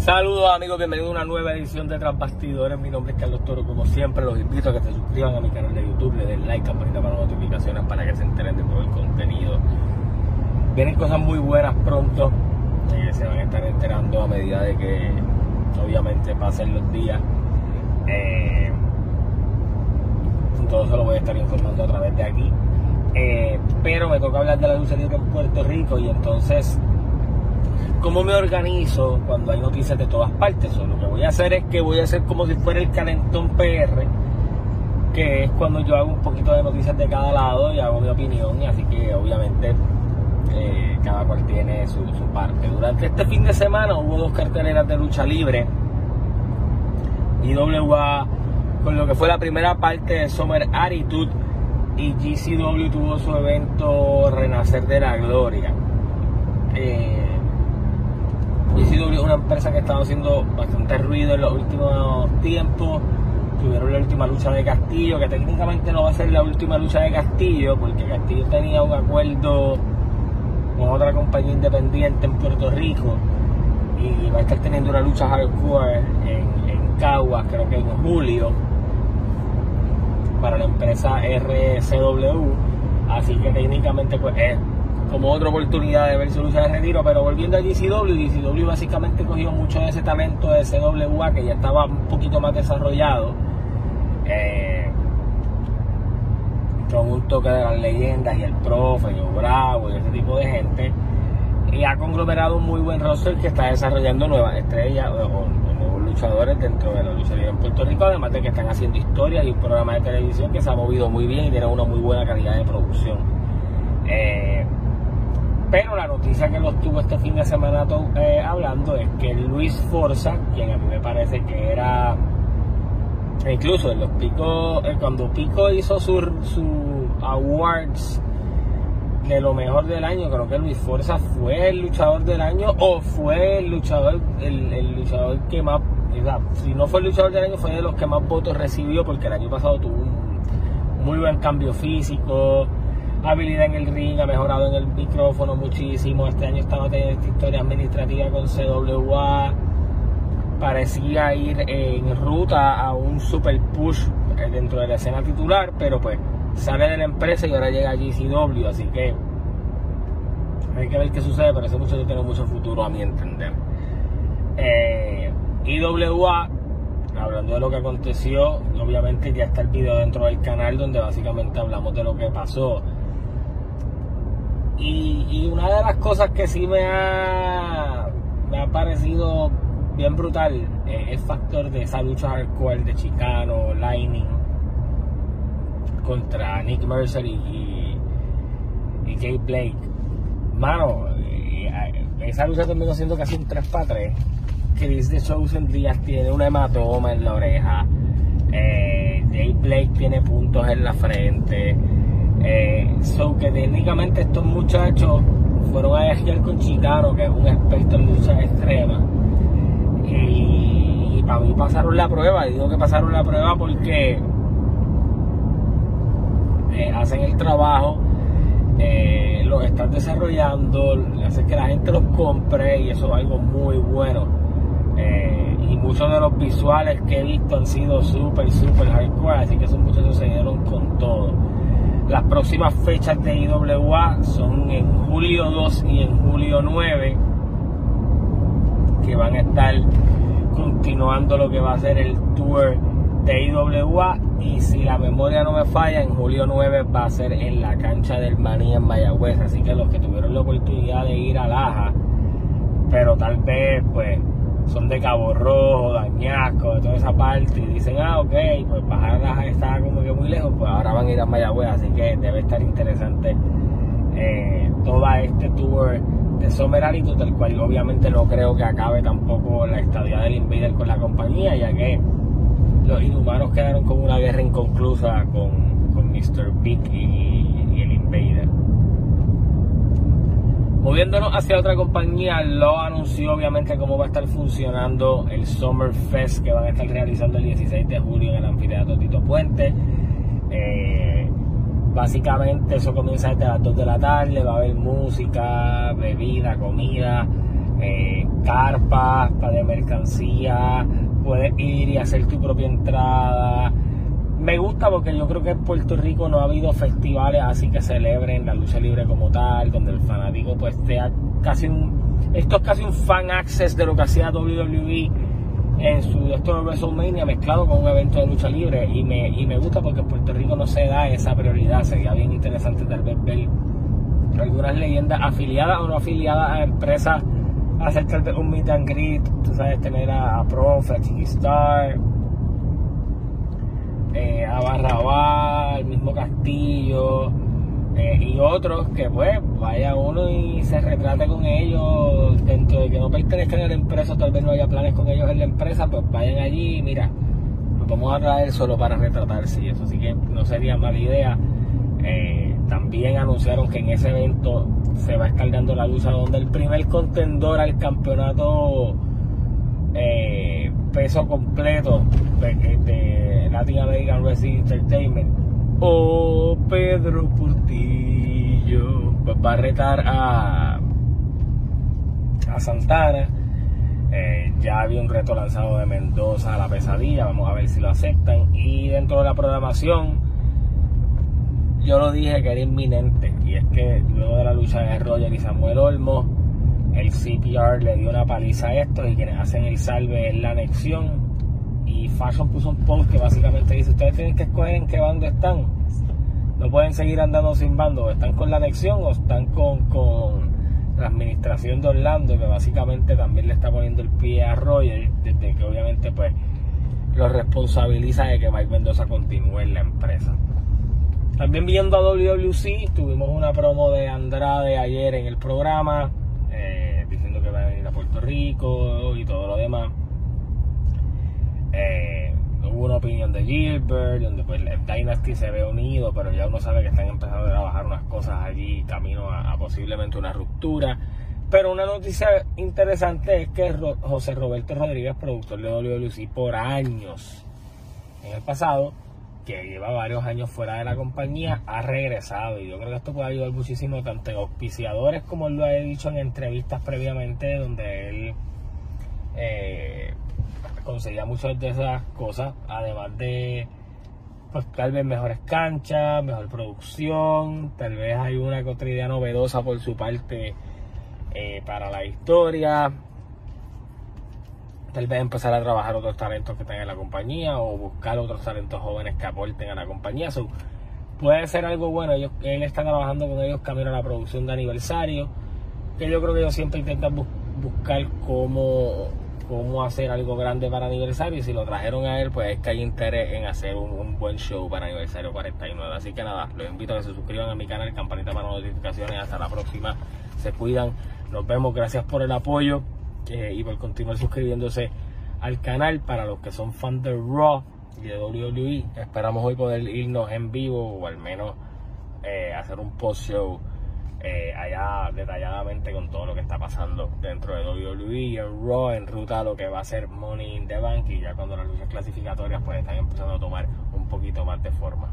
Saludos amigos, bienvenidos a una nueva edición de Transbastidores. Mi nombre es Carlos Toro, como siempre los invito a que se suscriban a mi canal de YouTube, le den like, campanita para notificaciones para que se enteren de todo el contenido. Vienen cosas muy buenas pronto, eh, se van a estar enterando a medida de que obviamente pasen los días. Eh, todo lo voy a estar informando a través de aquí. Eh, pero me toca hablar de la libre en Puerto Rico y entonces cómo me organizo cuando hay noticias de todas partes. O lo que voy a hacer es que voy a hacer como si fuera el calentón PR, que es cuando yo hago un poquito de noticias de cada lado y hago mi opinión, y así que obviamente eh, cada cual tiene su, parte. Durante este fin de semana hubo dos carteleras de lucha libre. IWA con lo que fue la primera parte de Summer Attitude y GCW tuvo su evento Renacer de la Gloria. Eh, GCW es una empresa que ha estado haciendo bastante ruido en los últimos tiempos. Tuvieron la última lucha de Castillo, que técnicamente no va a ser la última lucha de Castillo, porque Castillo tenía un acuerdo con otra compañía independiente en Puerto Rico y va a estar teniendo una lucha hardcore en, en Caguas, creo que en julio, para la empresa RCW. Así que técnicamente pues es como otra oportunidad de ver lucha de retiro, pero volviendo a GCW, GCW básicamente cogió mucho de ese talento de CWA que ya estaba un poquito más desarrollado, eh, con un toque de las leyendas y el profe, y Bravo y ese tipo de gente, y ha conglomerado un muy buen roster que está desarrollando nuevas estrellas o, nuevos luchadores dentro de la lucha libre en Puerto Rico, además de que están haciendo historias y un programa de televisión que se ha movido muy bien y tiene una muy buena calidad de producción. Eh, pero la noticia que los tuvo este fin de semana eh, hablando es que Luis Forza, quien a mí me parece que era incluso en los picos, eh, cuando Pico hizo su, su awards de lo mejor del año, creo que Luis Forza fue el luchador del año o fue el luchador, el, luchador que más, si no fue el luchador del año, fue de los que más votos recibió porque el año pasado tuvo un muy buen cambio físico habilidad en el ring, ha mejorado en el micrófono muchísimo. Este año estaba teniendo esta historia administrativa con CWA. Parecía ir en ruta a un super push eh, dentro de la escena titular, pero pues sale de la empresa y ahora llega a GCW, así que hay que ver qué sucede, pero ese muchacho tiene mucho futuro a mi entender. Eh, IWA, hablando de lo que aconteció, obviamente ya está el video dentro del canal donde básicamente hablamos de lo que pasó y, una de las cosas que sí me ha, me ha parecido bien brutal es el factor de esa lucha hardcore de Chicano, Lightning contra Nick Mercer y, y, Jay Blake. Mano, esa lucha terminó siendo casi un 3 para 3. Chris de Chosen Díaz tiene una hematoma en la oreja. Eh, Jay Blake tiene puntos en la frente. Eh, que técnicamente estos muchachos fueron a viajar con Chicano, que es un experto en lucha extrema. Y, para mí pasaron la prueba, digo que pasaron la prueba porque eh, hacen el trabajo, eh, lo están desarrollando, hacen que la gente los compre y eso es algo muy bueno. Eh, y muchos de los visuales que he visto han sido súper, súper hardcore, así que esos muchachos se dieron con todo. Las próximas fechas de IWA son en julio 2 y en julio 9, que van a estar continuando lo que va a ser el tour de IWA. Y si la memoria no me falla, en julio 9 va a ser en la cancha del Maní en Mayagüez. Así que los que tuvieron la oportunidad de ir a Laja, pero tal vez pues son de Cabo Rojo, Dañasco, de toda esa parte, y dicen, ah, ok, pues bajar la está como que muy lejos, pues ahora van a ir a Mayagüez, así que debe estar interesante eh, toda este tour de Summer del cual obviamente no creo que acabe tampoco la estadía del Invader con la compañía, ya que los inhumanos quedaron con una guerra inconclusa con, con Mr. Big y el Invader. Moviéndonos hacia otra compañía, lo anunció obviamente cómo va a estar funcionando el Summer Fest que van a estar realizando el 16 de julio en el anfiteatro Tito Puente. Eh, básicamente eso comienza desde las 2 de la tarde, va a haber música, bebida, comida. eh, carpas de mercancía, puedes ir y hacer tu propia entrada. Me gusta porque yo creo que en Puerto Rico no ha habido festivales así que celebren la lucha libre como tal, donde el fanático pues sea casi un... Esto es casi un fan access de lo que hacía WWE en su esto de WrestleMania mezclado con un evento de lucha libre y me, y me gusta porque en Puerto Rico no se da esa prioridad. Sería bien interesante tal vez ver algunas leyendas afiliadas o no afiliadas a empresas hacer tal vez un meet and greet, tú sabes, tener a, a Prof, a Chiquistar, eh, a Barrabá, el mismo Castillo eh, y otros que pues vaya uno y se retrate con ellos dentro de que no pertenezcan a la empresa, tal vez no haya planes con ellos en la empresa, pues vayan allí y mira, nos vamos a traer solo para retratarse y eso sí que no sería mala idea. Eh, también anunciaron que en ese evento se va a la lucha donde el primer contendor al campeonato peso completo de, Latin American Wrestling Entertainment. O Pedro Portillo pues va a retar a, a Santana. Eh, ya había un reto lanzado de Mendoza a la pesadilla vamos a ver si lo aceptan. Y dentro de la programación yo lo dije que era inminente y es que luego de la lucha de Roger y Samuel Olmo el CPR le dio una paliza a estos y quienes hacen el salve es la anexión. Y Fashion puso un post que básicamente dice ustedes tienen que escoger en qué bando están. No pueden seguir andando sin bando. Están con la anexión o están con, con la administración de Orlando que básicamente también le está poniendo el pie a Roger desde que obviamente pues lo responsabiliza de que Mike Mendoza continúe en la empresa. También viendo a WWC, tuvimos una promo de Andrade ayer en el programa, eh, diciendo que va a venir a Rico y todo lo demás. Eh, hubo una opinión de Gilbert, donde pues el Dynasty se ve unido, pero ya uno sabe que están empezando a trabajar unas cosas allí, camino a, posiblemente una ruptura. Pero una noticia interesante es que José Roberto Rodríguez, productor de WWC por años en el pasado, que lleva varios años fuera de la compañía, ha regresado. Y yo creo que esto puede ayudar muchísimo tanto en auspiciadores como lo ha dicho en entrevistas previamente, donde él eh, conseguía muchas de esas cosas, además de pues tal vez mejores canchas, mejor producción, tal vez hay una que otra idea novedosa por su parte eh, para la historia tal vez empezar a trabajar otros talentos que tengan en la compañía o buscar otros talentos jóvenes que aporten a la compañía. puede ser algo bueno. Ellos, él está trabajando con ellos camino a la producción de aniversario. Que yo creo que ellos siempre intentan buscar cómo, cómo hacer algo grande para aniversario. Y si lo trajeron a él, pues es que hay interés en hacer un, un, buen show para aniversario 49. Así que nada, los invito a que se suscriban a mi canal, campanita para notificaciones. Hasta la próxima. Se cuidan. Nos vemos. Gracias por el apoyo y por continuar suscribiéndose al canal para los que son fans de Raw y de WWE. Esperamos hoy poder irnos en vivo o al menos eh, hacer un post show eh, allá detalladamente con todo lo que está pasando dentro de WWE en Raw en ruta a lo que va a ser Money in the Bank y ya cuando las luchas clasificatorias pues están empezando a tomar un poquito más de forma.